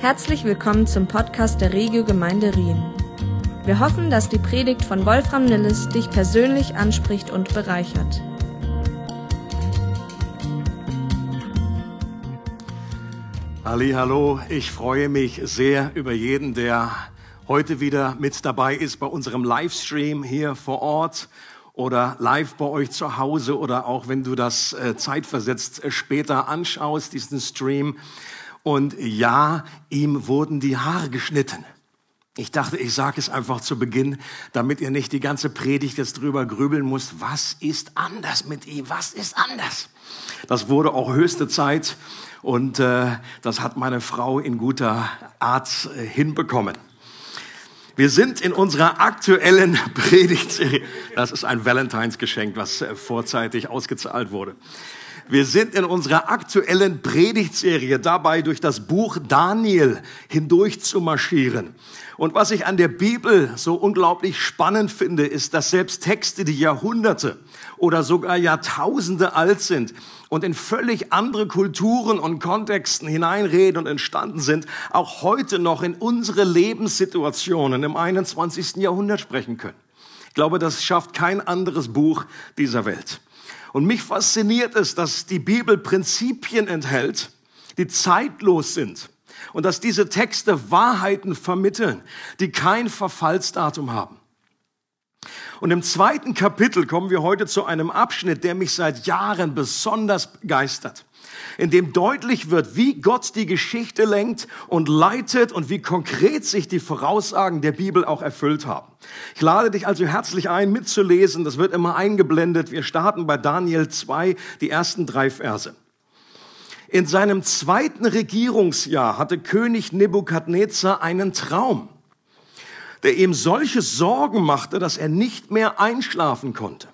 Herzlich willkommen zum Podcast der Regio Gemeinde Rien. Wir hoffen, dass die Predigt von Wolfram Nilles dich persönlich anspricht und bereichert. Ali, hallo, ich freue mich sehr über jeden, der heute wieder mit dabei ist bei unserem Livestream hier vor Ort oder live bei euch zu Hause oder auch wenn du das äh, zeitversetzt äh, später anschaust, diesen Stream. Und ja, ihm wurden die Haare geschnitten. Ich dachte, ich sage es einfach zu Beginn, damit ihr nicht die ganze Predigt jetzt drüber grübeln müsst. Was ist anders mit ihm? Was ist anders? Das wurde auch höchste Zeit und äh, das hat meine Frau in guter Art äh, hinbekommen. Wir sind in unserer aktuellen Predigtserie. Das ist ein Valentinsgeschenk, was äh, vorzeitig ausgezahlt wurde. Wir sind in unserer aktuellen Predigtserie dabei, durch das Buch Daniel hindurch zu marschieren. Und was ich an der Bibel so unglaublich spannend finde, ist, dass selbst Texte, die Jahrhunderte oder sogar Jahrtausende alt sind und in völlig andere Kulturen und Kontexten hineinreden und entstanden sind, auch heute noch in unsere Lebenssituationen im 21. Jahrhundert sprechen können. Ich glaube, das schafft kein anderes Buch dieser Welt. Und mich fasziniert es, dass die Bibel Prinzipien enthält, die zeitlos sind. Und dass diese Texte Wahrheiten vermitteln, die kein Verfallsdatum haben. Und im zweiten Kapitel kommen wir heute zu einem Abschnitt, der mich seit Jahren besonders begeistert in dem deutlich wird, wie Gott die Geschichte lenkt und leitet und wie konkret sich die Voraussagen der Bibel auch erfüllt haben. Ich lade dich also herzlich ein, mitzulesen. Das wird immer eingeblendet. Wir starten bei Daniel 2, die ersten drei Verse. In seinem zweiten Regierungsjahr hatte König Nebukadnezar einen Traum, der ihm solche Sorgen machte, dass er nicht mehr einschlafen konnte.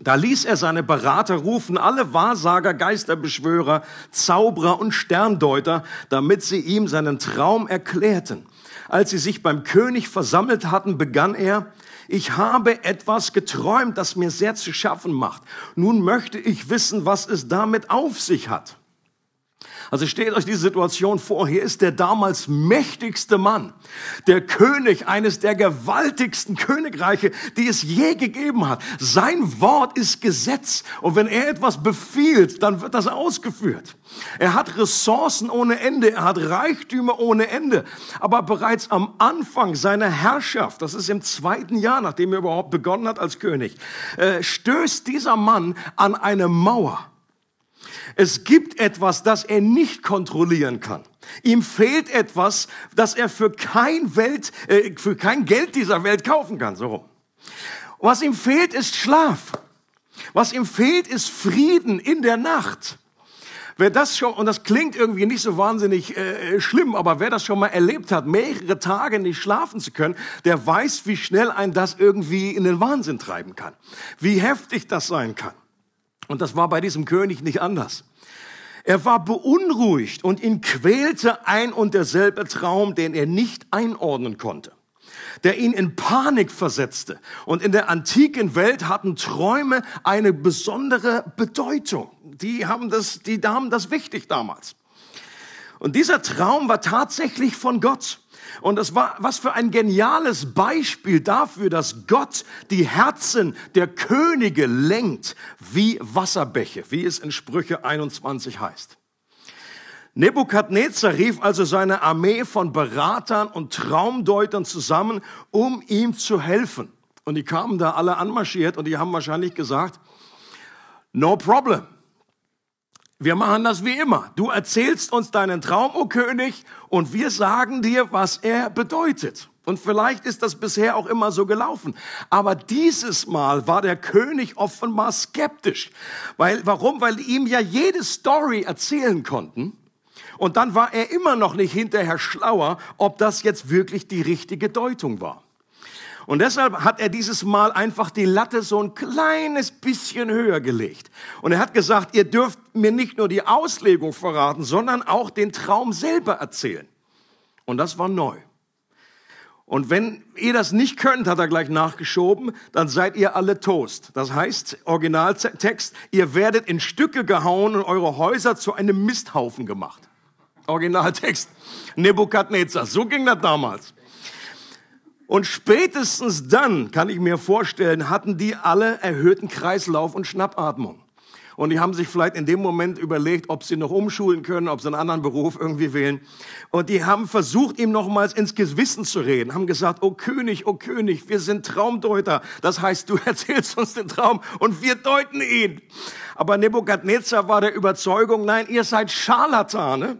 Da ließ er seine Berater rufen, alle Wahrsager, Geisterbeschwörer, Zauberer und Sterndeuter, damit sie ihm seinen Traum erklärten. Als sie sich beim König versammelt hatten, begann er, ich habe etwas geträumt, das mir sehr zu schaffen macht. Nun möchte ich wissen, was es damit auf sich hat. Also stellt euch diese Situation vor. Hier ist der damals mächtigste Mann, der König eines der gewaltigsten Königreiche, die es je gegeben hat. Sein Wort ist Gesetz. Und wenn er etwas befiehlt, dann wird das ausgeführt. Er hat Ressourcen ohne Ende. Er hat Reichtümer ohne Ende. Aber bereits am Anfang seiner Herrschaft, das ist im zweiten Jahr, nachdem er überhaupt begonnen hat als König, äh, stößt dieser Mann an eine Mauer. Es gibt etwas, das er nicht kontrollieren kann. Ihm fehlt etwas, das er für kein Welt, äh, für kein Geld dieser Welt kaufen kann. So. Was ihm fehlt, ist Schlaf. Was ihm fehlt, ist Frieden in der Nacht. Wer das schon, und das klingt irgendwie nicht so wahnsinnig äh, schlimm, aber wer das schon mal erlebt hat, mehrere Tage nicht schlafen zu können, der weiß, wie schnell ein das irgendwie in den Wahnsinn treiben kann. Wie heftig das sein kann. Und das war bei diesem König nicht anders. Er war beunruhigt und ihn quälte ein und derselbe Traum, den er nicht einordnen konnte, der ihn in Panik versetzte. Und in der antiken Welt hatten Träume eine besondere Bedeutung. Die haben das, die haben das wichtig damals. Und dieser Traum war tatsächlich von Gott. Und das war was für ein geniales Beispiel dafür, dass Gott die Herzen der Könige lenkt wie Wasserbäche, wie es in Sprüche 21 heißt. Nebukadnezar rief also seine Armee von Beratern und Traumdeutern zusammen, um ihm zu helfen. Und die kamen da alle anmarschiert und die haben wahrscheinlich gesagt, no problem. Wir machen das wie immer. Du erzählst uns deinen Traum, o oh König, und wir sagen dir, was er bedeutet. Und vielleicht ist das bisher auch immer so gelaufen. Aber dieses Mal war der König offenbar skeptisch. Weil, warum? Weil ihm ja jede Story erzählen konnten. Und dann war er immer noch nicht hinterher schlauer, ob das jetzt wirklich die richtige Deutung war. Und deshalb hat er dieses Mal einfach die Latte so ein kleines bisschen höher gelegt. Und er hat gesagt, ihr dürft mir nicht nur die Auslegung verraten, sondern auch den Traum selber erzählen. Und das war neu. Und wenn ihr das nicht könnt, hat er gleich nachgeschoben, dann seid ihr alle Toast. Das heißt, Originaltext, ihr werdet in Stücke gehauen und eure Häuser zu einem Misthaufen gemacht. Originaltext. Nebukadnezar. So ging das damals. Und spätestens dann, kann ich mir vorstellen, hatten die alle erhöhten Kreislauf und Schnappatmung. Und die haben sich vielleicht in dem Moment überlegt, ob sie noch umschulen können, ob sie einen anderen Beruf irgendwie wählen. Und die haben versucht, ihm nochmals ins Gewissen zu reden, haben gesagt, oh König, oh König, wir sind Traumdeuter. Das heißt, du erzählst uns den Traum und wir deuten ihn. Aber Nebukadnezar war der Überzeugung, nein, ihr seid Scharlatane,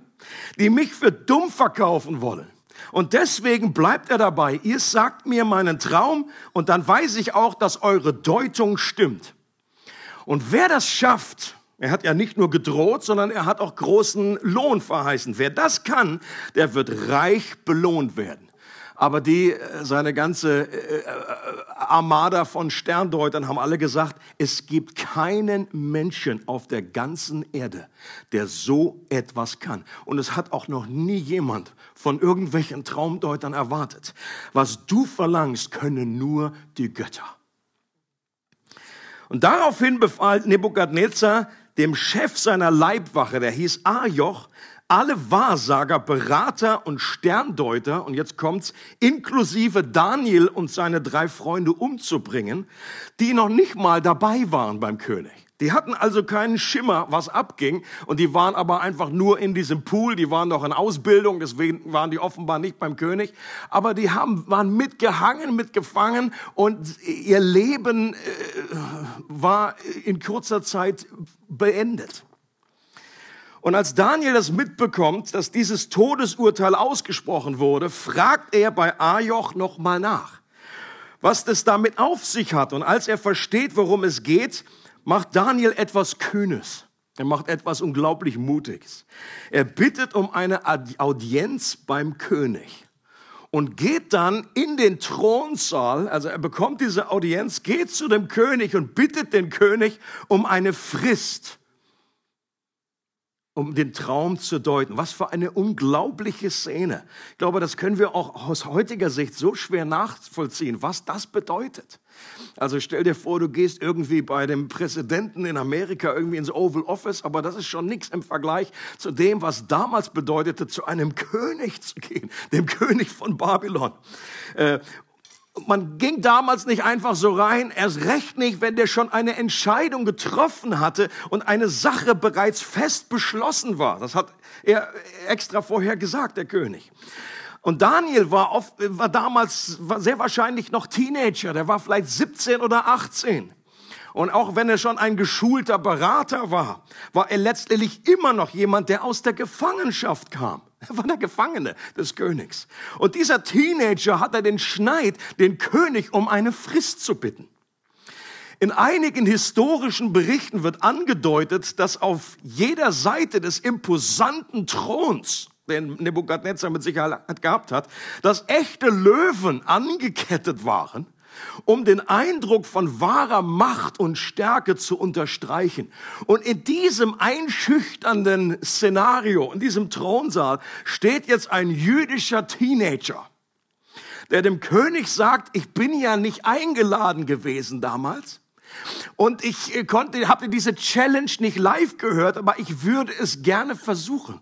die mich für dumm verkaufen wollen. Und deswegen bleibt er dabei. Ihr sagt mir meinen Traum und dann weiß ich auch, dass eure Deutung stimmt. Und wer das schafft, er hat ja nicht nur gedroht, sondern er hat auch großen Lohn verheißen. Wer das kann, der wird reich belohnt werden. Aber die, äh, seine ganze äh, äh, Armada von Sterndeutern haben alle gesagt, es gibt keinen Menschen auf der ganzen Erde, der so etwas kann. Und es hat auch noch nie jemand von irgendwelchen Traumdeutern erwartet. Was du verlangst, können nur die Götter. Und daraufhin befahl Nebukadnezar dem Chef seiner Leibwache, der hieß Ajoch, alle Wahrsager, Berater und Sterndeuter, und jetzt kommt's, inklusive Daniel und seine drei Freunde umzubringen, die noch nicht mal dabei waren beim König. Die hatten also keinen Schimmer, was abging, und die waren aber einfach nur in diesem Pool, die waren noch in Ausbildung, deswegen waren die offenbar nicht beim König, aber die haben, waren mitgehangen, mitgefangen, und ihr Leben äh, war in kurzer Zeit beendet. Und als Daniel das mitbekommt, dass dieses Todesurteil ausgesprochen wurde, fragt er bei Ajoch nochmal nach, was das damit auf sich hat. Und als er versteht, worum es geht, macht Daniel etwas Kühnes. Er macht etwas unglaublich Mutiges. Er bittet um eine Audienz beim König und geht dann in den Thronsaal, also er bekommt diese Audienz, geht zu dem König und bittet den König um eine Frist um den Traum zu deuten. Was für eine unglaubliche Szene. Ich glaube, das können wir auch aus heutiger Sicht so schwer nachvollziehen, was das bedeutet. Also stell dir vor, du gehst irgendwie bei dem Präsidenten in Amerika irgendwie ins Oval Office, aber das ist schon nichts im Vergleich zu dem, was damals bedeutete, zu einem König zu gehen, dem König von Babylon. Man ging damals nicht einfach so rein, erst recht nicht, wenn der schon eine Entscheidung getroffen hatte und eine Sache bereits fest beschlossen war. Das hat er extra vorher gesagt, der König. Und Daniel war, oft, war damals war sehr wahrscheinlich noch Teenager, der war vielleicht 17 oder 18. Und auch wenn er schon ein geschulter Berater war, war er letztendlich immer noch jemand, der aus der Gefangenschaft kam. Er war der Gefangene des Königs. Und dieser Teenager hatte den Schneid, den König um eine Frist zu bitten. In einigen historischen Berichten wird angedeutet, dass auf jeder Seite des imposanten Throns, den Nebukadnezar mit Sicherheit gehabt hat, dass echte Löwen angekettet waren um den Eindruck von wahrer Macht und Stärke zu unterstreichen. Und in diesem einschüchternden Szenario, in diesem Thronsaal, steht jetzt ein jüdischer Teenager, der dem König sagt, ich bin ja nicht eingeladen gewesen damals. Und ich äh, konnte, habe diese Challenge nicht live gehört, aber ich würde es gerne versuchen.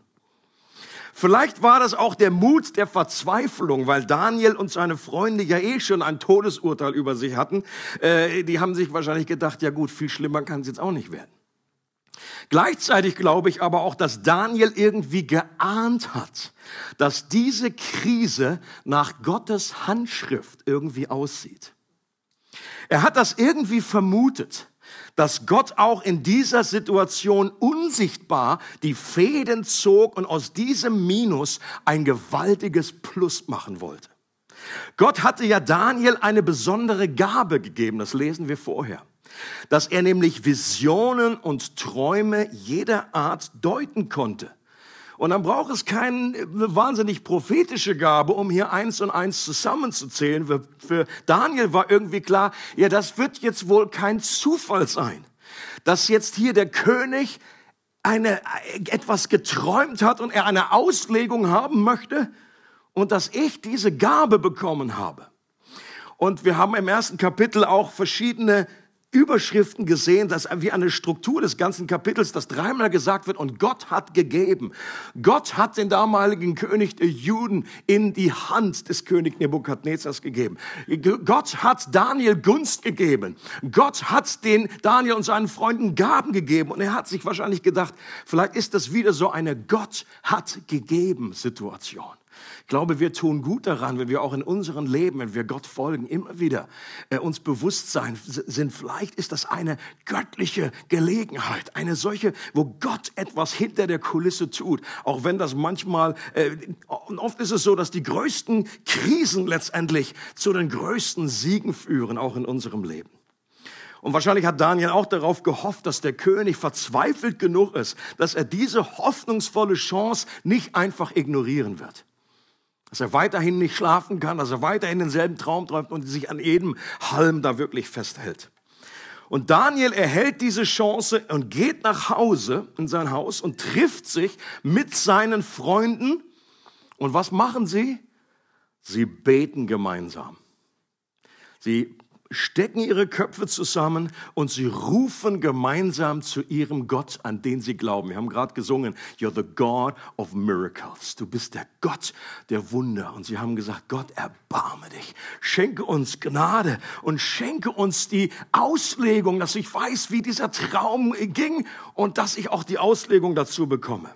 Vielleicht war das auch der Mut der Verzweiflung, weil Daniel und seine Freunde ja eh schon ein Todesurteil über sich hatten. Äh, die haben sich wahrscheinlich gedacht, ja gut, viel schlimmer kann es jetzt auch nicht werden. Gleichzeitig glaube ich aber auch, dass Daniel irgendwie geahnt hat, dass diese Krise nach Gottes Handschrift irgendwie aussieht. Er hat das irgendwie vermutet dass Gott auch in dieser Situation unsichtbar die Fäden zog und aus diesem Minus ein gewaltiges Plus machen wollte. Gott hatte ja Daniel eine besondere Gabe gegeben, das lesen wir vorher, dass er nämlich Visionen und Träume jeder Art deuten konnte. Und dann braucht es keine wahnsinnig prophetische Gabe, um hier eins und eins zusammenzuzählen. Für, Daniel war irgendwie klar, ja, das wird jetzt wohl kein Zufall sein, dass jetzt hier der König eine, etwas geträumt hat und er eine Auslegung haben möchte und dass ich diese Gabe bekommen habe. Und wir haben im ersten Kapitel auch verschiedene Überschriften gesehen, dass wie eine Struktur des ganzen Kapitels, das dreimal gesagt wird, und Gott hat gegeben. Gott hat den damaligen König der Juden in die Hand des König Nebukadnezars gegeben. Gott hat Daniel Gunst gegeben. Gott hat den Daniel und seinen Freunden Gaben gegeben. Und er hat sich wahrscheinlich gedacht, vielleicht ist das wieder so eine Gott hat gegeben Situation. Ich glaube, wir tun gut daran, wenn wir auch in unserem Leben, wenn wir Gott folgen, immer wieder äh, uns bewusst sein sind, vielleicht ist das eine göttliche Gelegenheit, eine solche, wo Gott etwas hinter der Kulisse tut, auch wenn das manchmal, äh, oft ist es so, dass die größten Krisen letztendlich zu den größten Siegen führen, auch in unserem Leben. Und wahrscheinlich hat Daniel auch darauf gehofft, dass der König verzweifelt genug ist, dass er diese hoffnungsvolle Chance nicht einfach ignorieren wird dass er weiterhin nicht schlafen kann, dass er weiterhin denselben Traum träumt und sich an jedem Halm da wirklich festhält. Und Daniel erhält diese Chance und geht nach Hause in sein Haus und trifft sich mit seinen Freunden. Und was machen sie? Sie beten gemeinsam. Sie stecken ihre Köpfe zusammen und sie rufen gemeinsam zu ihrem Gott, an den sie glauben. Wir haben gerade gesungen, You're the God of Miracles. Du bist der Gott der Wunder. Und sie haben gesagt, Gott, erbarme dich. Schenke uns Gnade und schenke uns die Auslegung, dass ich weiß, wie dieser Traum ging und dass ich auch die Auslegung dazu bekomme.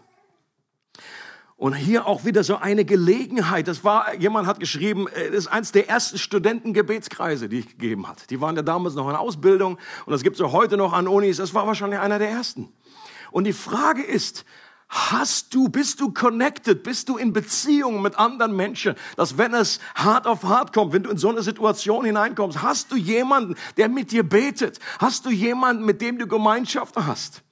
Und hier auch wieder so eine Gelegenheit. Das war, jemand hat geschrieben, äh, das ist eins der ersten Studentengebetskreise, die ich gegeben hat. Die waren ja damals noch in Ausbildung und das gibt es ja heute noch an Unis. Das war wahrscheinlich einer der ersten. Und die Frage ist, Hast du, bist du connected, bist du in Beziehung mit anderen Menschen, dass wenn es hart auf hart kommt, wenn du in so eine Situation hineinkommst, hast du jemanden, der mit dir betet? Hast du jemanden, mit dem du Gemeinschaft hast?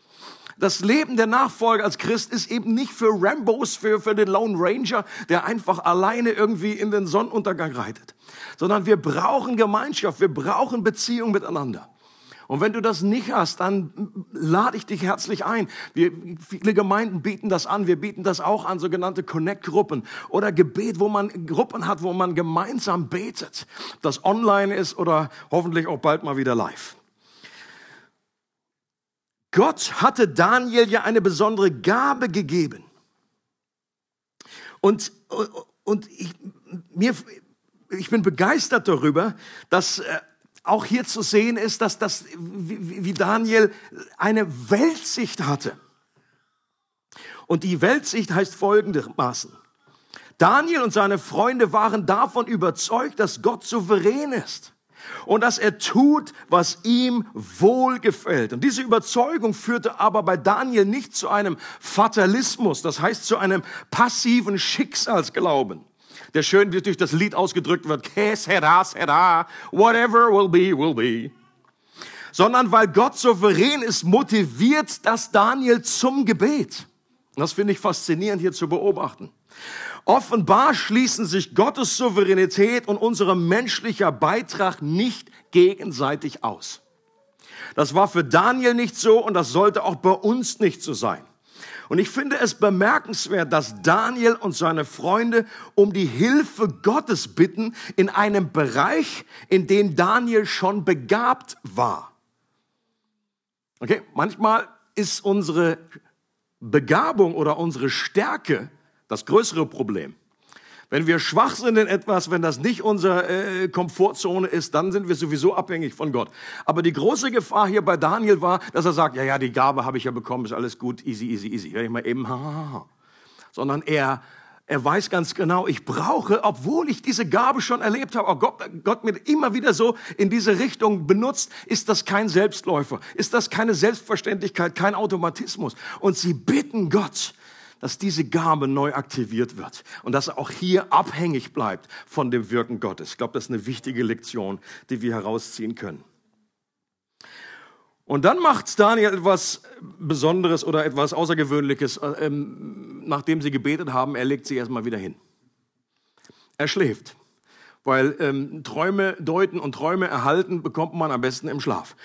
Das Leben der Nachfolger als Christ ist eben nicht für Rambos, für, für den Lone Ranger, der einfach alleine irgendwie in den Sonnenuntergang reitet, sondern wir brauchen Gemeinschaft, wir brauchen Beziehung miteinander. Und wenn du das nicht hast, dann lade ich dich herzlich ein. Wir, viele Gemeinden bieten das an. Wir bieten das auch an, sogenannte Connect-Gruppen oder Gebet, wo man Gruppen hat, wo man gemeinsam betet. Das online ist oder hoffentlich auch bald mal wieder live. Gott hatte Daniel ja eine besondere Gabe gegeben. Und, und ich, mir, ich bin begeistert darüber, dass äh, auch hier zu sehen ist, dass das, wie Daniel eine Weltsicht hatte. Und die Weltsicht heißt folgendermaßen. Daniel und seine Freunde waren davon überzeugt, dass Gott souverän ist und dass er tut, was ihm wohlgefällt. Und diese Überzeugung führte aber bei Daniel nicht zu einem Fatalismus, das heißt zu einem passiven Schicksalsglauben, der schön durch das Lied ausgedrückt wird, que sera, sera, whatever will be, will be. Sondern weil Gott souverän ist, motiviert das Daniel zum Gebet. Das finde ich faszinierend hier zu beobachten. Offenbar schließen sich Gottes Souveränität und unser menschlicher Beitrag nicht gegenseitig aus. Das war für Daniel nicht so und das sollte auch bei uns nicht so sein. Und ich finde es bemerkenswert, dass Daniel und seine Freunde um die Hilfe Gottes bitten in einem Bereich, in dem Daniel schon begabt war. Okay, manchmal ist unsere Begabung oder unsere Stärke das größere Problem. Wenn wir schwach sind in etwas, wenn das nicht unsere äh, Komfortzone ist, dann sind wir sowieso abhängig von Gott. Aber die große Gefahr hier bei Daniel war, dass er sagt, ja, ja, die Gabe habe ich ja bekommen, ist alles gut, easy, easy, easy. Ja, ich mal eben, ha, ha, ha. Sondern er, er weiß ganz genau, ich brauche, obwohl ich diese Gabe schon erlebt habe, auch Gott, Gott mir immer wieder so in diese Richtung benutzt, ist das kein Selbstläufer, ist das keine Selbstverständlichkeit, kein Automatismus. Und sie bitten Gott, dass diese Gabe neu aktiviert wird und dass er auch hier abhängig bleibt von dem Wirken Gottes. Ich glaube, das ist eine wichtige Lektion, die wir herausziehen können. Und dann macht Daniel etwas Besonderes oder etwas Außergewöhnliches. Äh, ähm, nachdem sie gebetet haben, er legt sie erstmal wieder hin. Er schläft, weil ähm, Träume deuten und Träume erhalten bekommt man am besten im Schlaf.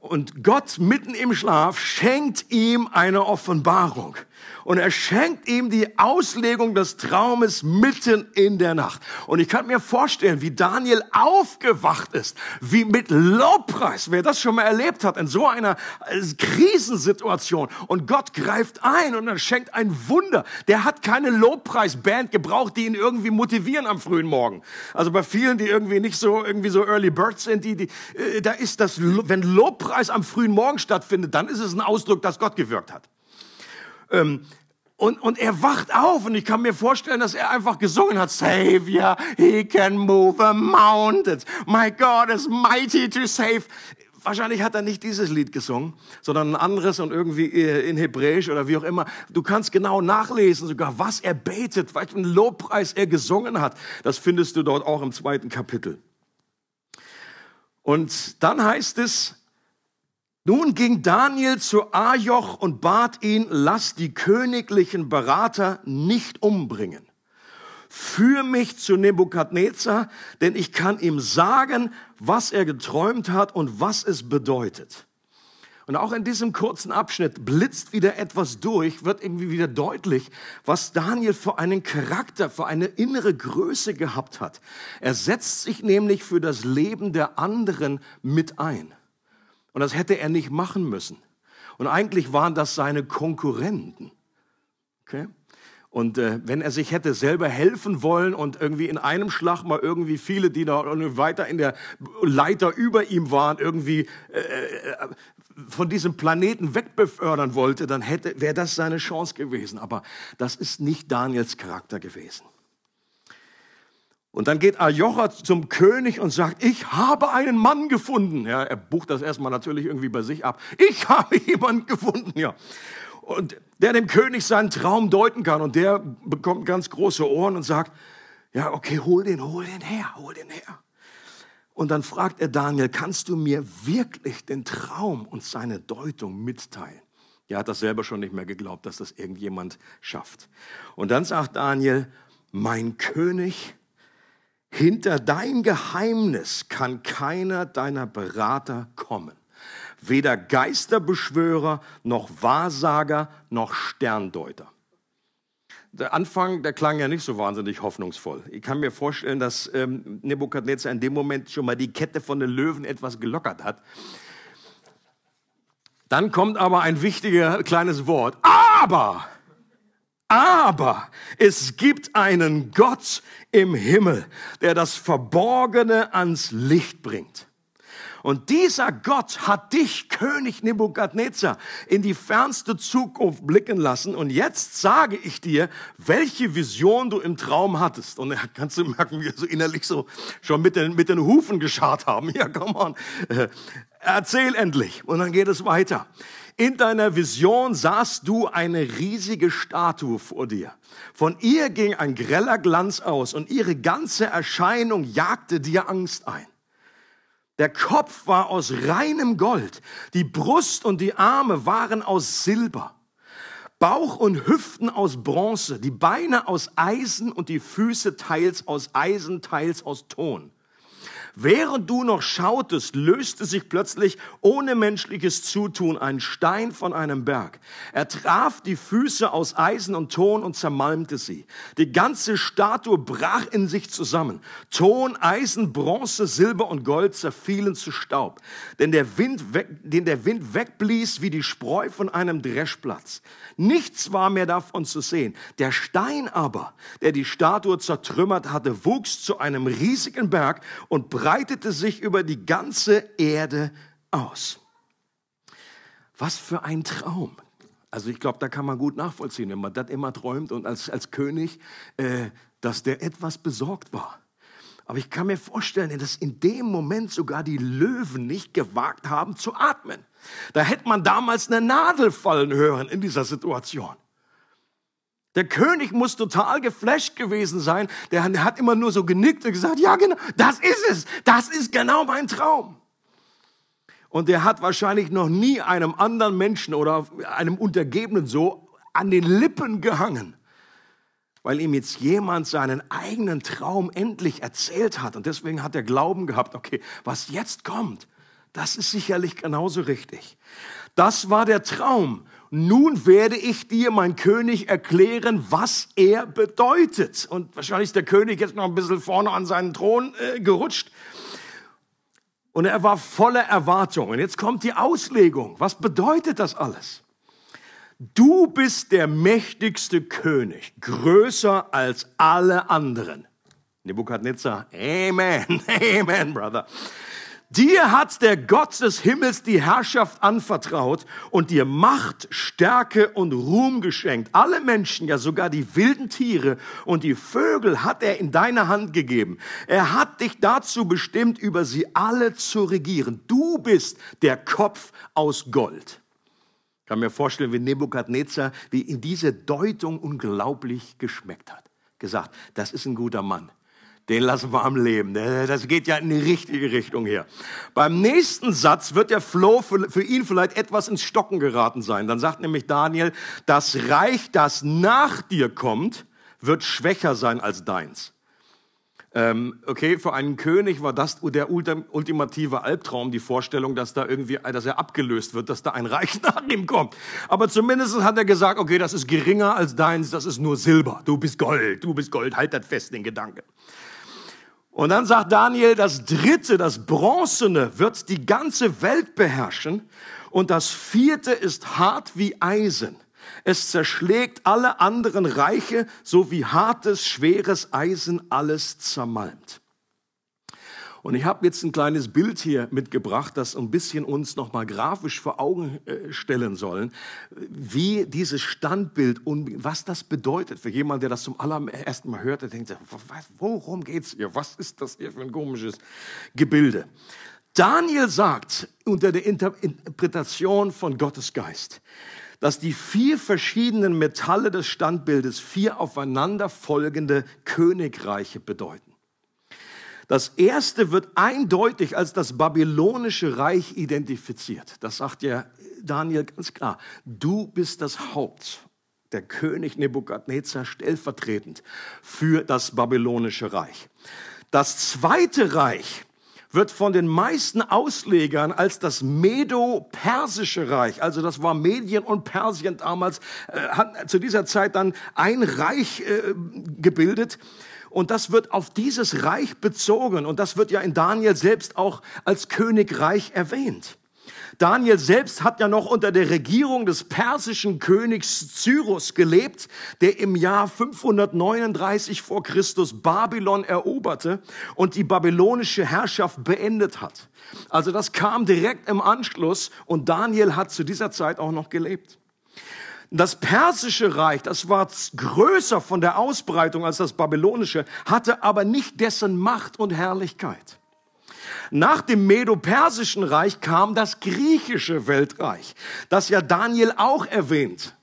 Und Gott mitten im Schlaf schenkt ihm eine Offenbarung. Und er schenkt ihm die Auslegung des Traumes mitten in der Nacht. Und ich kann mir vorstellen, wie Daniel aufgewacht ist, wie mit Lobpreis, wer das schon mal erlebt hat, in so einer äh, Krisensituation. Und Gott greift ein und er schenkt ein Wunder. Der hat keine Lobpreisband gebraucht, die ihn irgendwie motivieren am frühen Morgen. Also bei vielen, die irgendwie nicht so, irgendwie so Early Birds sind, die, die, äh, da ist das, wenn Lobpreis am frühen Morgen stattfindet, dann ist es ein Ausdruck, dass Gott gewirkt hat. Ähm, und, und er wacht auf und ich kann mir vorstellen, dass er einfach gesungen hat, Savior, he can move a mountains. My God is mighty to save. Wahrscheinlich hat er nicht dieses Lied gesungen, sondern ein anderes und irgendwie in Hebräisch oder wie auch immer. Du kannst genau nachlesen sogar, was er betet, welchen Lobpreis er gesungen hat. Das findest du dort auch im zweiten Kapitel. Und dann heißt es, nun ging Daniel zu Ajoch und bat ihn, lass die königlichen Berater nicht umbringen. Führ mich zu Nebukadnezar, denn ich kann ihm sagen, was er geträumt hat und was es bedeutet. Und auch in diesem kurzen Abschnitt blitzt wieder etwas durch, wird irgendwie wieder deutlich, was Daniel für einen Charakter, für eine innere Größe gehabt hat. Er setzt sich nämlich für das Leben der anderen mit ein. Und das hätte er nicht machen müssen. Und eigentlich waren das seine Konkurrenten. Okay? Und äh, wenn er sich hätte selber helfen wollen und irgendwie in einem Schlag mal irgendwie viele, die da weiter in der Leiter über ihm waren, irgendwie äh, äh, von diesem Planeten wegbefördern wollte, dann hätte wäre das seine Chance gewesen. Aber das ist nicht Daniels Charakter gewesen. Und dann geht Ajocha zum König und sagt, ich habe einen Mann gefunden. Ja, er bucht das erstmal natürlich irgendwie bei sich ab. Ich habe jemanden gefunden, ja. Und der dem König seinen Traum deuten kann. Und der bekommt ganz große Ohren und sagt, ja, okay, hol den, hol den her, hol den her. Und dann fragt er Daniel, kannst du mir wirklich den Traum und seine Deutung mitteilen? Er hat das selber schon nicht mehr geglaubt, dass das irgendjemand schafft. Und dann sagt Daniel, mein König, hinter dein Geheimnis kann keiner deiner Berater kommen. Weder Geisterbeschwörer, noch Wahrsager, noch Sterndeuter. Der Anfang, der klang ja nicht so wahnsinnig hoffnungsvoll. Ich kann mir vorstellen, dass ähm, Nebukadnezar in dem Moment schon mal die Kette von den Löwen etwas gelockert hat. Dann kommt aber ein wichtiger kleines Wort. Aber! Aber es gibt einen Gott im Himmel, der das Verborgene ans Licht bringt. Und dieser Gott hat dich, König Nebukadnezar, in die fernste Zukunft blicken lassen. Und jetzt sage ich dir, welche Vision du im Traum hattest. Und kannst du merken, wie wir so innerlich so schon mit den, mit den Hufen geschart haben. Ja, komm on. Äh, erzähl endlich. Und dann geht es weiter. In deiner Vision sahst du eine riesige Statue vor dir. Von ihr ging ein greller Glanz aus und ihre ganze Erscheinung jagte dir Angst ein. Der Kopf war aus reinem Gold, die Brust und die Arme waren aus Silber, Bauch und Hüften aus Bronze, die Beine aus Eisen und die Füße teils aus Eisen, teils aus Ton. Während du noch schautest, löste sich plötzlich ohne menschliches Zutun ein Stein von einem Berg. Er traf die Füße aus Eisen und Ton und zermalmte sie. Die ganze Statue brach in sich zusammen. Ton, Eisen, Bronze, Silber und Gold zerfielen zu Staub, denn der Wind weg, den der Wind wegblies wie die Spreu von einem Dreschplatz. Nichts war mehr davon zu sehen. Der Stein aber, der die Statue zertrümmert hatte, wuchs zu einem riesigen Berg und breitete sich über die ganze Erde aus. Was für ein Traum. Also ich glaube, da kann man gut nachvollziehen, wenn man das immer träumt und als, als König, äh, dass der etwas besorgt war. Aber ich kann mir vorstellen, dass in dem Moment sogar die Löwen nicht gewagt haben zu atmen. Da hätte man damals eine Nadel fallen hören in dieser Situation. Der König muss total geflasht gewesen sein. Der, hat immer nur so genickt und gesagt, ja genau, das ist es. Das ist genau mein Traum. Und der hat wahrscheinlich noch nie einem anderen Menschen oder einem Untergebenen so an den Lippen gehangen, weil ihm jetzt jemand seinen eigenen Traum endlich erzählt hat. Und deswegen hat er Glauben gehabt, okay, was jetzt kommt, Das ist sicherlich genauso richtig. Das war der Traum. Nun werde ich dir, mein König, erklären, was er bedeutet. Und wahrscheinlich ist der König jetzt noch ein bisschen vorne an seinen Thron äh, gerutscht. Und er war voller Erwartung. Und jetzt kommt die Auslegung. Was bedeutet das alles? Du bist der mächtigste König, größer als alle anderen. Nebukadnezar, Amen, Amen, Brother. Dir hat der Gott des Himmels die Herrschaft anvertraut und dir Macht, Stärke und Ruhm geschenkt. Alle Menschen, ja sogar die wilden Tiere und die Vögel hat er in deine Hand gegeben. Er hat dich dazu bestimmt, über sie alle zu regieren. Du bist der Kopf aus Gold. Ich kann mir vorstellen, wie Nebukadnezar, wie in diese Deutung unglaublich geschmeckt hat. Gesagt, das ist ein guter Mann den lassen wir am Leben. Das geht ja in die richtige Richtung hier. Beim nächsten Satz wird der Flow für, für, ihn vielleicht etwas ins Stocken geraten sein. Dann sagt nämlich Daniel, das Reich, das nach dir kommt, wird schwächer sein als deins. Ähm, okay, für einen König war das der ultimative Albtraum, die Vorstellung, dass da irgendwie, dass er abgelöst wird, dass da ein Reich nach ihm kommt. Aber zumindest hat er gesagt, okay, das ist geringer als deins, das ist nur Silber. Du bist Gold, du bist Gold, halt das fest, den Gedanke. Und dann sagt Daniel, das dritte, das Bronzene, wird die ganze Welt beherrschen. Und das vierte ist hart wie Eisen. Es zerschlägt alle anderen Reiche, so wie hartes, schweres Eisen alles zermalmt. Und ich habe jetzt ein kleines Bild hier mitgebracht, das ein bisschen uns nochmal grafisch vor Augen äh, stellen sollen, wie dieses Standbild und was das bedeutet für jemanden, der das zum allerersten Mal hört, der denkt, worum geht's hier? Was ist das hier für ein komisches Gebilde? Daniel sagt unter der Interpretation von Gottes Geist, dass die vier verschiedenen Metalle des Standbildes vier aufeinanderfolgende Königreiche bedeuten. Das erste wird eindeutig als das babylonische Reich identifiziert. Das sagt ja Daniel ganz klar. Du bist das Haupt, der König Nebukadnezar stellvertretend für das babylonische Reich. Das zweite Reich wird von den meisten Auslegern als das Medo-Persische Reich, also das war Medien und Persien damals, äh, hat zu dieser Zeit dann ein Reich äh, gebildet. Und das wird auf dieses Reich bezogen. Und das wird ja in Daniel selbst auch als Königreich erwähnt. Daniel selbst hat ja noch unter der Regierung des persischen Königs Cyrus gelebt, der im Jahr 539 vor Christus Babylon eroberte und die babylonische Herrschaft beendet hat. Also das kam direkt im Anschluss und Daniel hat zu dieser Zeit auch noch gelebt. Das persische Reich, das war größer von der Ausbreitung als das babylonische, hatte aber nicht dessen Macht und Herrlichkeit. Nach dem Medo-Persischen Reich kam das griechische Weltreich, das ja Daniel auch erwähnt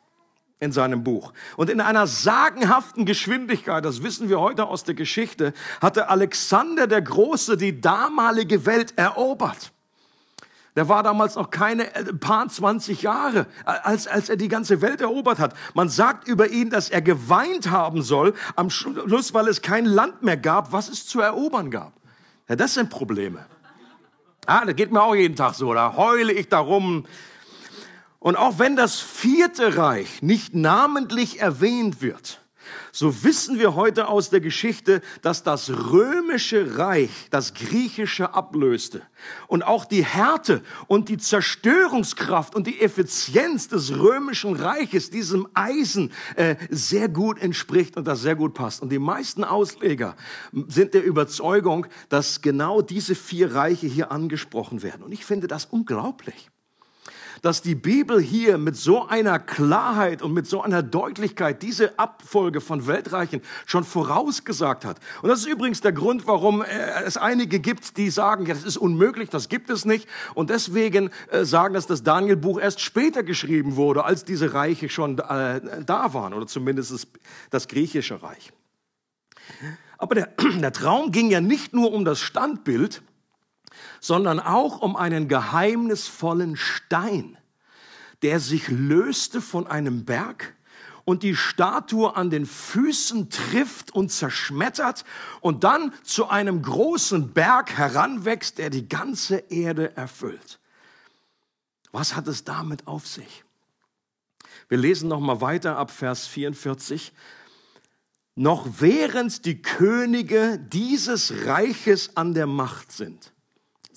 in seinem Buch. Und in einer sagenhaften Geschwindigkeit, das wissen wir heute aus der Geschichte, hatte Alexander der Große die damalige Welt erobert. Der war damals noch keine äh, paar 20 Jahre, als, als er die ganze Welt erobert hat. Man sagt über ihn, dass er geweint haben soll am Schluss, weil es kein Land mehr gab, was es zu erobern gab. Ja, das sind Probleme. Ah, das geht mir auch jeden Tag so. Da heule ich darum. Und auch wenn das vierte Reich nicht namentlich erwähnt wird, so wissen wir heute aus der Geschichte, dass das römische Reich das griechische ablöste und auch die Härte und die Zerstörungskraft und die Effizienz des römischen Reiches diesem Eisen äh, sehr gut entspricht und das sehr gut passt. Und die meisten Ausleger sind der Überzeugung, dass genau diese vier Reiche hier angesprochen werden. Und ich finde das unglaublich dass die Bibel hier mit so einer Klarheit und mit so einer Deutlichkeit diese Abfolge von Weltreichen schon vorausgesagt hat. Und das ist übrigens der Grund, warum äh, es einige gibt, die sagen, ja, das ist unmöglich, das gibt es nicht. Und deswegen äh, sagen, dass das Daniel-Buch erst später geschrieben wurde, als diese Reiche schon äh, da waren, oder zumindest das griechische Reich. Aber der, der Traum ging ja nicht nur um das Standbild, sondern auch um einen geheimnisvollen Stein, der sich löste von einem Berg und die Statue an den Füßen trifft und zerschmettert und dann zu einem großen Berg heranwächst, der die ganze Erde erfüllt. Was hat es damit auf sich? Wir lesen noch mal weiter ab Vers 44. Noch während die Könige dieses Reiches an der Macht sind,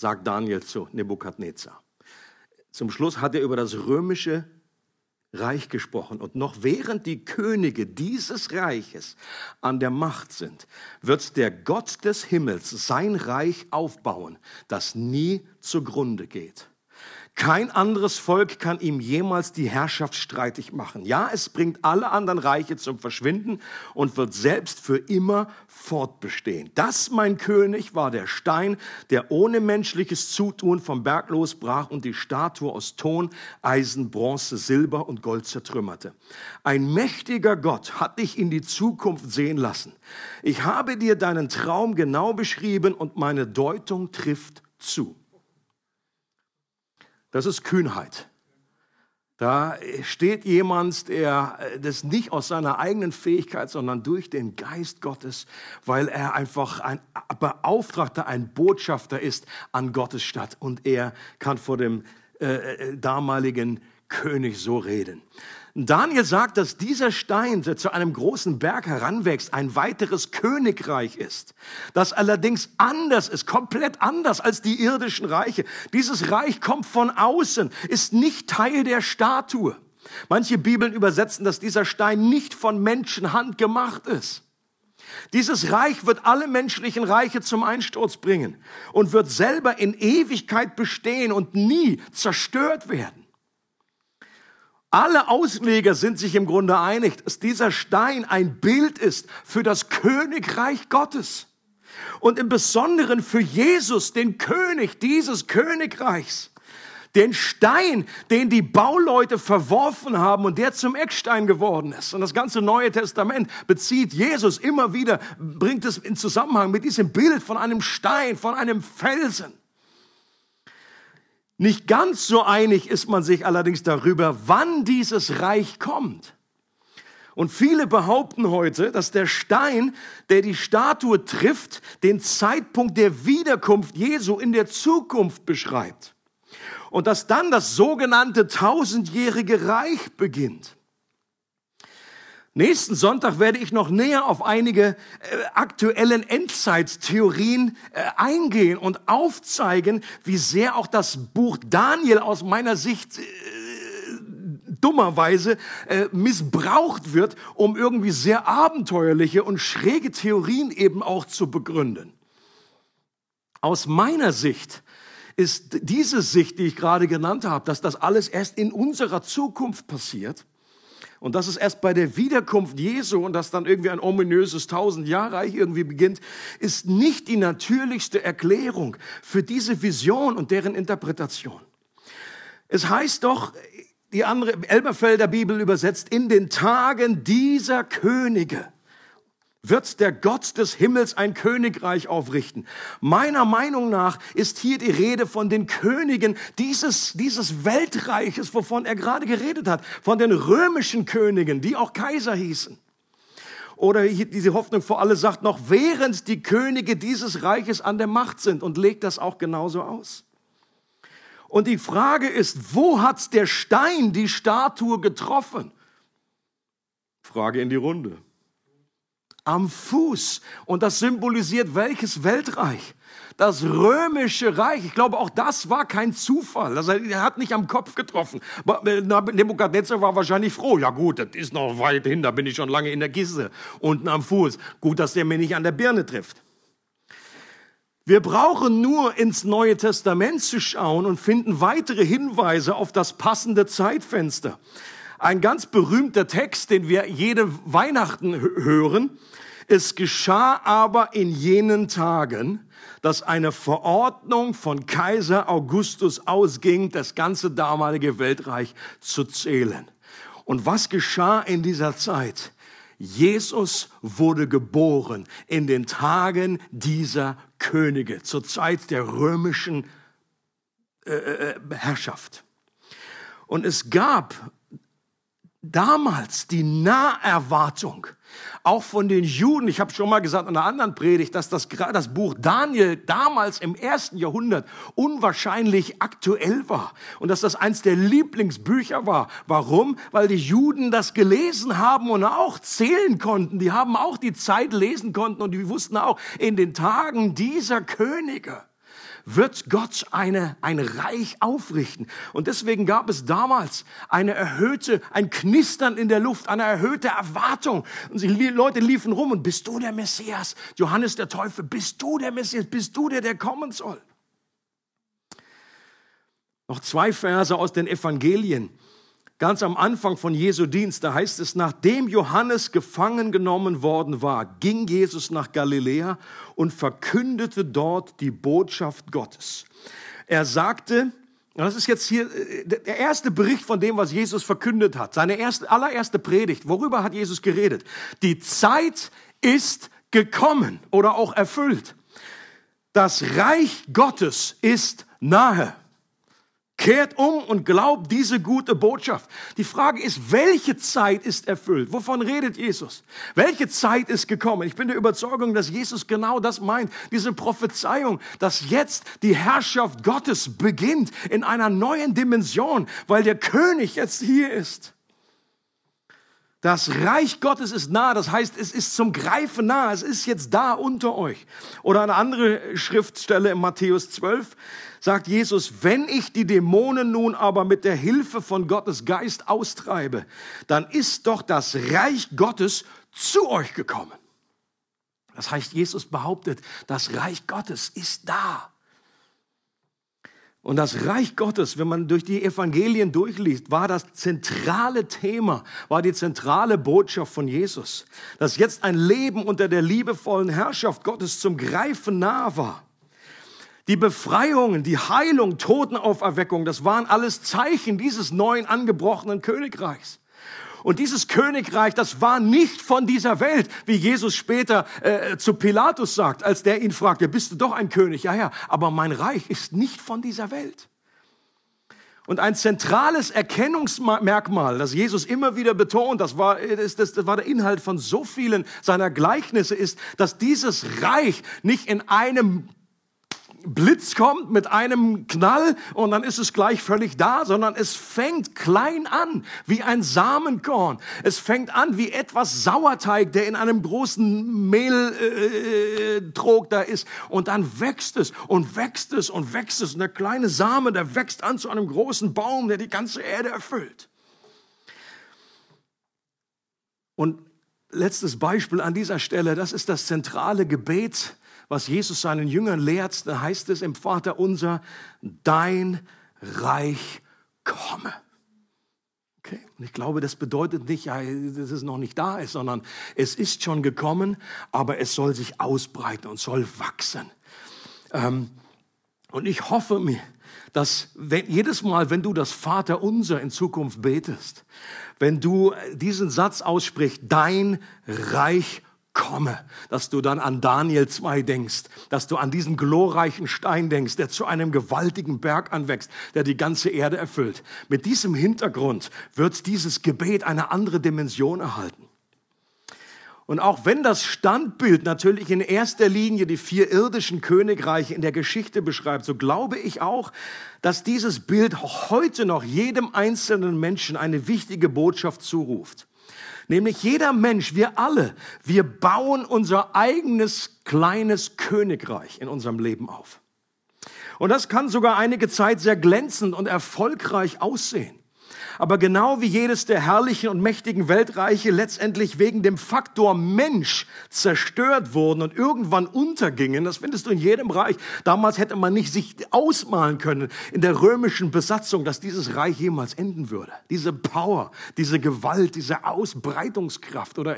sagt Daniel zu Nebukadnezar. Zum Schluss hat er über das römische Reich gesprochen. Und noch während die Könige dieses Reiches an der Macht sind, wird der Gott des Himmels sein Reich aufbauen, das nie zugrunde geht. Kein anderes Volk kann ihm jemals die Herrschaft streitig machen. Ja, es bringt alle anderen Reiche zum Verschwinden und wird selbst für immer fortbestehen. Das, mein König, war der Stein, der ohne menschliches Zutun vom Berg losbrach und die Statue aus Ton, Eisen, Bronze, Silber und Gold zertrümmerte. Ein mächtiger Gott hat dich in die Zukunft sehen lassen. Ich habe dir deinen Traum genau beschrieben und meine Deutung trifft zu. Das ist Kühnheit. Da steht jemand, der das nicht aus seiner eigenen Fähigkeit, sondern durch den Geist Gottes, weil er einfach ein Beauftragter, ein Botschafter ist an Gottes Stadt und er kann vor dem äh, äh damaligen König so reden. Daniel sagt, dass dieser Stein, der zu einem großen Berg heranwächst, ein weiteres Königreich ist, das allerdings anders ist, komplett anders als die irdischen Reiche. Dieses Reich kommt von außen, ist nicht Teil der Statue. Manche Bibeln übersetzen, dass dieser Stein nicht von Menschenhand gemacht ist. Dieses Reich wird alle menschlichen Reiche zum Einsturz bringen und wird selber in Ewigkeit bestehen und nie zerstört werden. Alle Ausleger sind sich im Grunde einig, dass dieser Stein ein Bild ist für das Königreich Gottes. Und im Besonderen für Jesus, den König dieses Königreichs. Den Stein, den die Bauleute verworfen haben und der zum Eckstein geworden ist. Und das ganze Neue Testament bezieht Jesus immer wieder, bringt es in Zusammenhang mit diesem Bild von einem Stein, von einem Felsen. Nicht ganz so einig ist man sich allerdings darüber, wann dieses Reich kommt. Und viele behaupten heute, dass der Stein, der die Statue trifft, den Zeitpunkt der Wiederkunft Jesu in der Zukunft beschreibt. Und dass dann das sogenannte tausendjährige Reich beginnt. Nächsten Sonntag werde ich noch näher auf einige äh, aktuellen Endzeittheorien äh, eingehen und aufzeigen, wie sehr auch das Buch Daniel aus meiner Sicht äh, dummerweise äh, missbraucht wird, um irgendwie sehr abenteuerliche und schräge Theorien eben auch zu begründen. Aus meiner Sicht ist diese Sicht, die ich gerade genannt habe, dass das alles erst in unserer Zukunft passiert, und dass es erst bei der Wiederkunft Jesu und dass dann irgendwie ein ominöses Tausendjahrreich irgendwie beginnt, ist nicht die natürlichste Erklärung für diese Vision und deren Interpretation. Es heißt doch, die andere Elberfelder Bibel übersetzt, in den Tagen dieser Könige wird der Gott des Himmels ein Königreich aufrichten. Meiner Meinung nach ist hier die Rede von den Königen dieses, dieses Weltreiches, wovon er gerade geredet hat, von den römischen Königen, die auch Kaiser hießen. Oder diese Hoffnung vor alle sagt noch, während die Könige dieses Reiches an der Macht sind und legt das auch genauso aus. Und die Frage ist, wo hat der Stein die Statue getroffen? Frage in die Runde am Fuß. Und das symbolisiert welches Weltreich? Das römische Reich. Ich glaube, auch das war kein Zufall. Also, er hat nicht am Kopf getroffen. Äh, Nebukadnezar war wahrscheinlich froh. Ja gut, das ist noch weit hin, da bin ich schon lange in der Kiste. Unten am Fuß. Gut, dass der mir nicht an der Birne trifft. Wir brauchen nur ins Neue Testament zu schauen und finden weitere Hinweise auf das passende Zeitfenster. Ein ganz berühmter Text, den wir jede Weihnachten hören. Es geschah aber in jenen Tagen, dass eine Verordnung von Kaiser Augustus ausging, das ganze damalige Weltreich zu zählen. Und was geschah in dieser Zeit? Jesus wurde geboren in den Tagen dieser Könige, zur Zeit der römischen äh, äh Herrschaft. Und es gab damals die Naherwartung, auch von den Juden, ich habe schon mal gesagt in einer anderen Predigt, dass das, das Buch Daniel damals im ersten Jahrhundert unwahrscheinlich aktuell war und dass das eins der Lieblingsbücher war. Warum? Weil die Juden das gelesen haben und auch zählen konnten. Die haben auch die Zeit lesen konnten und die wussten auch, in den Tagen dieser Könige wird Gott eine, ein Reich aufrichten. Und deswegen gab es damals eine erhöhte, ein Knistern in der Luft, eine erhöhte Erwartung. Und die Leute liefen rum und bist du der Messias? Johannes der Teufel, bist du der Messias? Bist du der, der kommen soll? Noch zwei Verse aus den Evangelien. Ganz am Anfang von Jesu Dienst, da heißt es, nachdem Johannes gefangen genommen worden war, ging Jesus nach Galiläa und verkündete dort die Botschaft Gottes. Er sagte, das ist jetzt hier äh, der erste Bericht von dem, was Jesus verkündet hat. Seine erste, allererste Predigt. Worüber hat Jesus geredet? Die Zeit ist gekommen oder auch erfüllt. Das Reich Gottes ist nahe. Kehrt um und glaubt diese gute Botschaft. Die Frage ist, welche Zeit ist erfüllt? Wovon redet Jesus? Welche Zeit ist gekommen? Ich bin der Überzeugung, dass Jesus genau das meint. Diese Prophezeiung, dass jetzt die Herrschaft Gottes beginnt in einer neuen Dimension, weil der König jetzt hier ist. Das Reich Gottes ist nah, das heißt, es ist zum Greifen nah, es ist jetzt da unter euch. Oder eine andere Schriftstelle in Matthäus 12, sagt Jesus, wenn ich die Dämonen nun aber mit der Hilfe von Gottes Geist austreibe, dann ist doch das Reich Gottes zu euch gekommen. Das heißt, Jesus behauptet, das Reich Gottes ist da. Und das Reich Gottes, wenn man durch die Evangelien durchliest, war das zentrale Thema, war die zentrale Botschaft von Jesus, dass jetzt ein Leben unter der liebevollen Herrschaft Gottes zum Greifen nah war. Die Befreiungen, die Heilung, Totenauferweckung, das waren alles Zeichen dieses neuen angebrochenen Königreichs. Und dieses Königreich, das war nicht von dieser Welt, wie Jesus später äh, zu Pilatus sagt, als der ihn fragt, ja, bist du doch ein König? Ja, ja, aber mein Reich ist nicht von dieser Welt. Und ein zentrales Erkennungsmerkmal, das Jesus immer wieder betont, das war, das, das war der Inhalt von so vielen seiner Gleichnisse, ist, dass dieses Reich nicht in einem Blitz kommt mit einem Knall und dann ist es gleich völlig da, sondern es fängt klein an, wie ein Samenkorn. Es fängt an wie etwas Sauerteig, der in einem großen Mehltrog äh, da ist und dann wächst es und wächst es und wächst es und der kleine Same, der wächst an zu einem großen Baum, der die ganze Erde erfüllt. Und letztes Beispiel an dieser Stelle, das ist das zentrale Gebet was Jesus seinen Jüngern lehrt, da heißt es im Vater unser, dein Reich komme. Okay? Und ich glaube, das bedeutet nicht, dass es noch nicht da ist, sondern es ist schon gekommen, aber es soll sich ausbreiten und soll wachsen. Ähm, und ich hoffe mir, dass wenn, jedes Mal, wenn du das Vater unser in Zukunft betest, wenn du diesen Satz aussprichst, dein Reich komme, dass du dann an Daniel 2 denkst, dass du an diesen glorreichen Stein denkst, der zu einem gewaltigen Berg anwächst, der die ganze Erde erfüllt. Mit diesem Hintergrund wird dieses Gebet eine andere Dimension erhalten. Und auch wenn das Standbild natürlich in erster Linie die vier irdischen Königreiche in der Geschichte beschreibt, so glaube ich auch, dass dieses Bild heute noch jedem einzelnen Menschen eine wichtige Botschaft zuruft. Nämlich jeder Mensch, wir alle, wir bauen unser eigenes kleines Königreich in unserem Leben auf. Und das kann sogar einige Zeit sehr glänzend und erfolgreich aussehen aber genau wie jedes der herrlichen und mächtigen Weltreiche letztendlich wegen dem Faktor Mensch zerstört wurden und irgendwann untergingen, das findest du in jedem Reich. Damals hätte man nicht sich ausmalen können in der römischen Besatzung, dass dieses Reich jemals enden würde. Diese Power, diese Gewalt, diese Ausbreitungskraft oder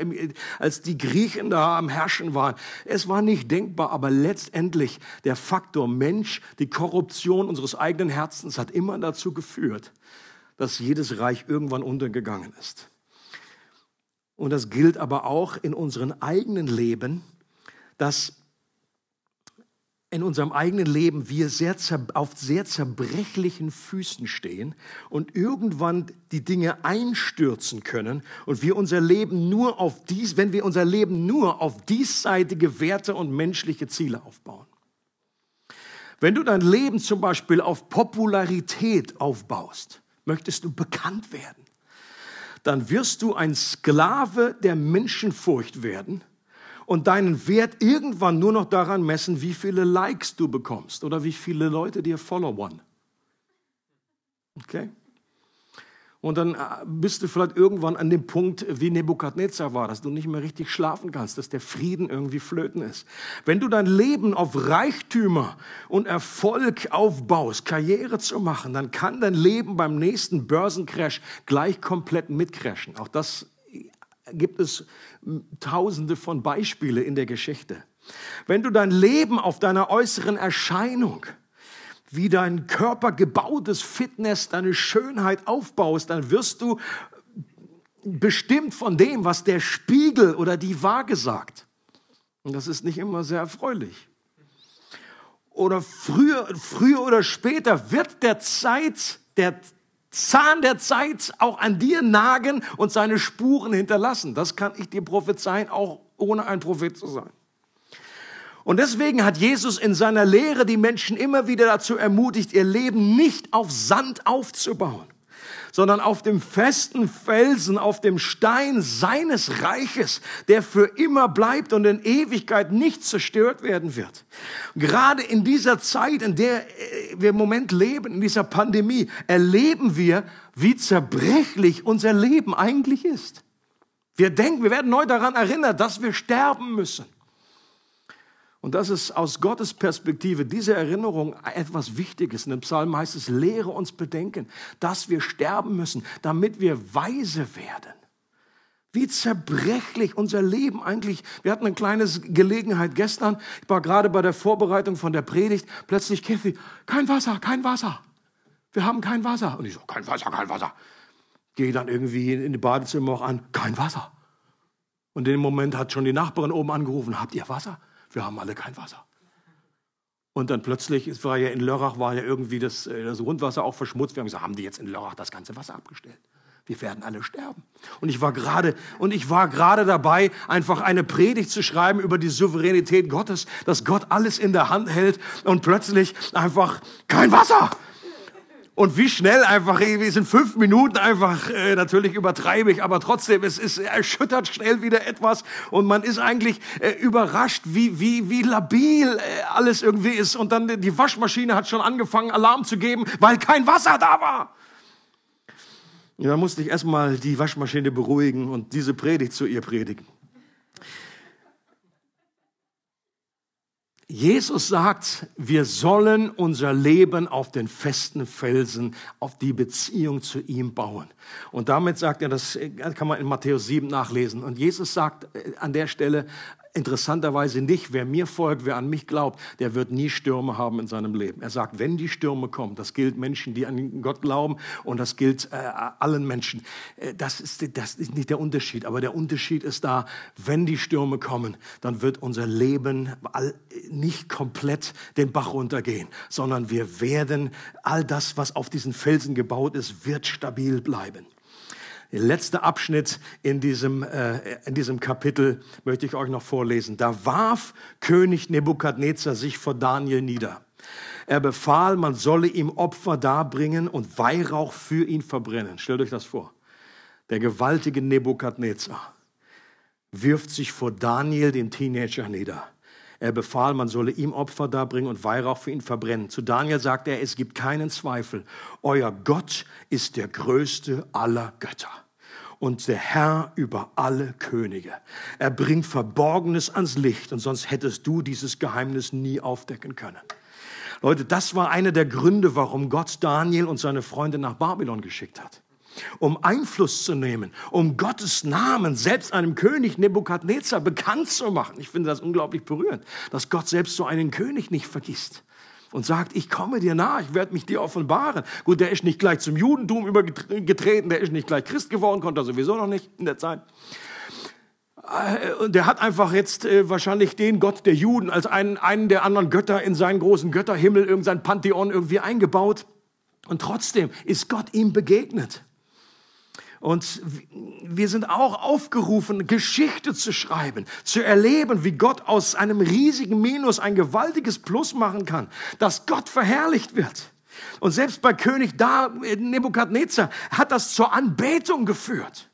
als die Griechen da am Herrschen waren. Es war nicht denkbar, aber letztendlich der Faktor Mensch, die Korruption unseres eigenen Herzens hat immer dazu geführt, dass jedes Reich irgendwann untergegangen ist. Und das gilt aber auch in unserem eigenen Leben, dass in unserem eigenen Leben wir sehr auf sehr zerbrechlichen Füßen stehen und irgendwann die Dinge einstürzen können und wir unser Leben nur auf dies, wenn wir unser Leben nur auf diesseitige Werte und menschliche Ziele aufbauen. Wenn du dein Leben zum Beispiel auf Popularität aufbaust, möchtest du bekannt werden, dann wirst du ein Sklave der Menschenfurcht werden und deinen Wert irgendwann nur noch daran messen, wie viele Likes du bekommst oder wie viele Leute dir followern. Okay? Und dann äh, bist du vielleicht irgendwann an dem Punkt, wie Nebukadnezar war, dass du nicht mehr richtig schlafen kannst, dass der Frieden irgendwie flöten ist. Wenn du dein Leben auf Reichtümer und Erfolg aufbaust, Karriere zu machen, dann kann dein Leben beim nächsten Börsencrash gleich komplett mitcrashen. Auch das gibt es tausende von Beispiele in der Geschichte. Wenn du dein Leben auf deiner äußeren Erscheinung, wie dein Körper gebaut ist, Fitness, deine Schönheit aufbaust, dann wirst du bestimmt von dem, was der Spiegel oder die Waage sagt. Und das ist nicht immer sehr erfreulich. Oder früher, früher oder später wird der Zeit, der Zahn der Zeit auch an dir nagen und seine Spuren hinterlassen. Das kann ich dir prophezeien, auch ohne ein Prophet zu sein. Und deswegen hat Jesus in seiner Lehre die Menschen immer wieder dazu ermutigt, ihr Leben nicht auf Sand aufzubauen sondern auf dem festen Felsen, auf dem Stein seines Reiches, der für immer bleibt und in Ewigkeit nicht zerstört werden wird. Gerade in dieser Zeit, in der äh, wir im Moment leben, in dieser Pandemie, erleben wir, wie zerbrechlich unser Leben eigentlich ist. Wir denken, wir werden neu daran erinnert, dass wir sterben müssen. Und das ist aus Gottes Perspektive, diese Erinnerung etwas Wichtiges. In dem Psalm heißt es, lehre uns bedenken, dass wir sterben müssen, damit wir weise werden. Wie zerbrechlich unser Leben eigentlich. Wir hatten eine kleine Gelegenheit gestern. Ich war gerade bei der Vorbereitung von der Predigt. Plötzlich, Kathy, kein Wasser, kein Wasser. Wir haben kein Wasser. Und ich so, kein Wasser, kein Wasser. Gehe dann irgendwie in die Badezimmer auch an, kein Wasser. Und in dem Moment hat schon die Nachbarin oben angerufen, habt ihr Wasser? Wir haben alle kein Wasser. Und dann plötzlich, es war ja in Lörrach, war ja irgendwie das, äh, das Grundwasser auch verschmutzt. Wir haben gesagt, haben die jetzt in Lörrach das ganze Wasser abgestellt? Wir werden alle sterben. Und ich war gerade, und ich war gerade dabei, einfach eine Predigt zu schreiben über die Souveränität Gottes, dass Gott alles in der Hand hält und plötzlich einfach kein Wasser. Und wie schnell einfach, wir sind fünf Minuten einfach, äh, natürlich übertreibe ich, aber trotzdem, es ist erschüttert schnell wieder etwas und man ist eigentlich äh, überrascht, wie, wie, wie labil äh, alles irgendwie ist. Und dann die Waschmaschine hat schon angefangen, Alarm zu geben, weil kein Wasser da war. Und dann musste ich erstmal die Waschmaschine beruhigen und diese Predigt zu ihr predigen. Jesus sagt, wir sollen unser Leben auf den festen Felsen, auf die Beziehung zu ihm bauen. Und damit sagt er, das kann man in Matthäus 7 nachlesen. Und Jesus sagt äh, an der Stelle, interessanterweise nicht, wer mir folgt, wer an mich glaubt, der wird nie Stürme haben in seinem Leben. Er sagt, wenn die Stürme kommen, das gilt Menschen, die an Gott glauben und das gilt äh, allen Menschen. Äh, das, ist, das ist nicht der Unterschied, aber der Unterschied ist da, wenn die Stürme kommen, dann wird unser Leben all, nicht komplett den Bach runtergehen, sondern wir werden all das, was auf diesen Felsen gebaut ist, wird stabil bleiben. Der letzte Abschnitt in diesem, äh, in diesem Kapitel möchte ich euch noch vorlesen. Da warf König Nebukadnezar sich vor Daniel nieder. Er befahl, man solle ihm Opfer darbringen und Weihrauch für ihn verbrennen. Stellt euch das vor. Der gewaltige Nebukadnezar wirft sich vor Daniel, den Teenager, nieder. Er befahl, man solle ihm Opfer darbringen und Weihrauch für ihn verbrennen. Zu Daniel sagt er, es gibt keinen Zweifel. Euer Gott ist der größte aller Götter und der Herr über alle Könige. Er bringt Verborgenes ans Licht und sonst hättest du dieses Geheimnis nie aufdecken können. Leute, das war einer der Gründe, warum Gott Daniel und seine Freunde nach Babylon geschickt hat. Um Einfluss zu nehmen, um Gottes Namen selbst einem König Nebukadnezar bekannt zu machen. Ich finde das unglaublich berührend, dass Gott selbst so einen König nicht vergisst und sagt, ich komme dir nah, ich werde mich dir offenbaren. Gut, der ist nicht gleich zum Judentum übergetreten, der ist nicht gleich Christ geworden, konnte er sowieso noch nicht in der Zeit. Äh, der hat einfach jetzt äh, wahrscheinlich den Gott der Juden als einen, einen der anderen Götter in seinen großen Götterhimmel, irgendein Pantheon irgendwie eingebaut. Und trotzdem ist Gott ihm begegnet. Und wir sind auch aufgerufen, Geschichte zu schreiben, zu erleben, wie Gott aus einem riesigen Minus ein gewaltiges Plus machen kann, dass Gott verherrlicht wird. Und selbst bei König da, Nebukadnezar, hat das zur Anbetung geführt.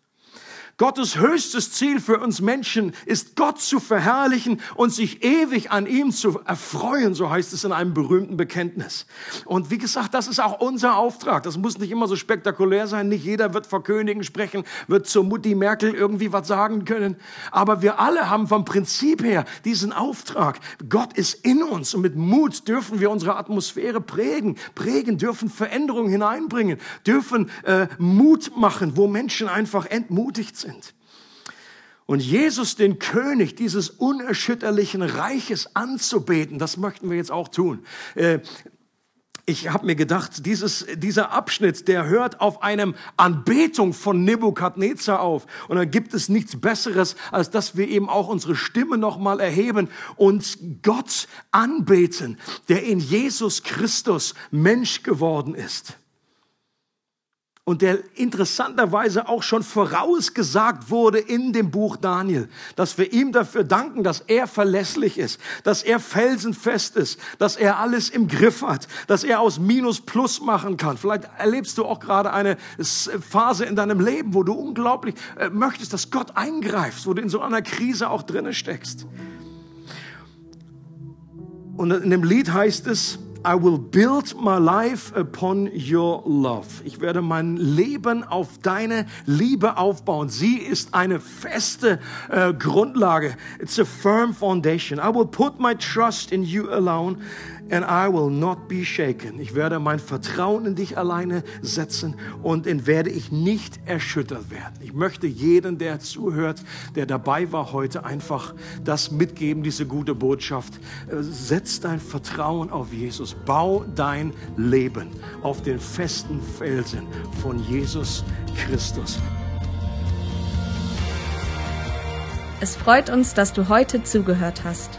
Gottes höchstes Ziel für uns Menschen ist, Gott zu verherrlichen und sich ewig an ihm zu erfreuen, so heißt es in einem berühmten Bekenntnis. Und wie gesagt, das ist auch unser Auftrag. Das muss nicht immer so spektakulär sein. Nicht jeder wird vor Königen sprechen, wird zur Mutti Merkel irgendwie was sagen können. Aber wir alle haben vom Prinzip her diesen Auftrag. Gott ist in uns und mit Mut dürfen wir unsere Atmosphäre prägen, prägen, dürfen Veränderungen hineinbringen, dürfen äh, Mut machen, wo Menschen einfach entmutigt sind sind. Und Jesus, den König dieses unerschütterlichen Reiches anzubeten, das möchten wir jetzt auch tun. Äh, ich habe mir gedacht, dieses, dieser Abschnitt, der hört auf einem Anbetung von Nebukadnezar auf. Und dann gibt es nichts Besseres, als dass wir eben auch unsere Stimme nochmal erheben und Gott anbeten, der in Jesus Christus Mensch geworden ist und der interessanterweise auch schon vorausgesagt wurde in dem Buch Daniel, dass wir ihm dafür danken, dass er verlässlich ist, dass er felsenfest ist, dass er alles im Griff hat, dass er aus Minus Plus machen kann. Vielleicht erlebst du auch gerade eine Phase in deinem Leben, wo du unglaublich äh, möchtest, dass Gott eingreift, wo du in so einer Krise auch drinne steckst. Und in dem Lied heißt es, I will build my life upon your love. Ich werde mein Leben auf deine Liebe aufbauen. Sie ist eine feste äh, Grundlage. It's a firm foundation. I will put my trust in you alone and I will not be shaken. Ich werde mein Vertrauen in dich alleine setzen und in werde ich nicht erschüttert werden. Ich möchte jeden, der zuhört, der dabei war heute, einfach das mitgeben, diese gute Botschaft. Äh, setz dein Vertrauen auf Jesus. Bau dein Leben auf den festen Felsen von Jesus Christus. Es freut uns, dass du heute zugehört hast.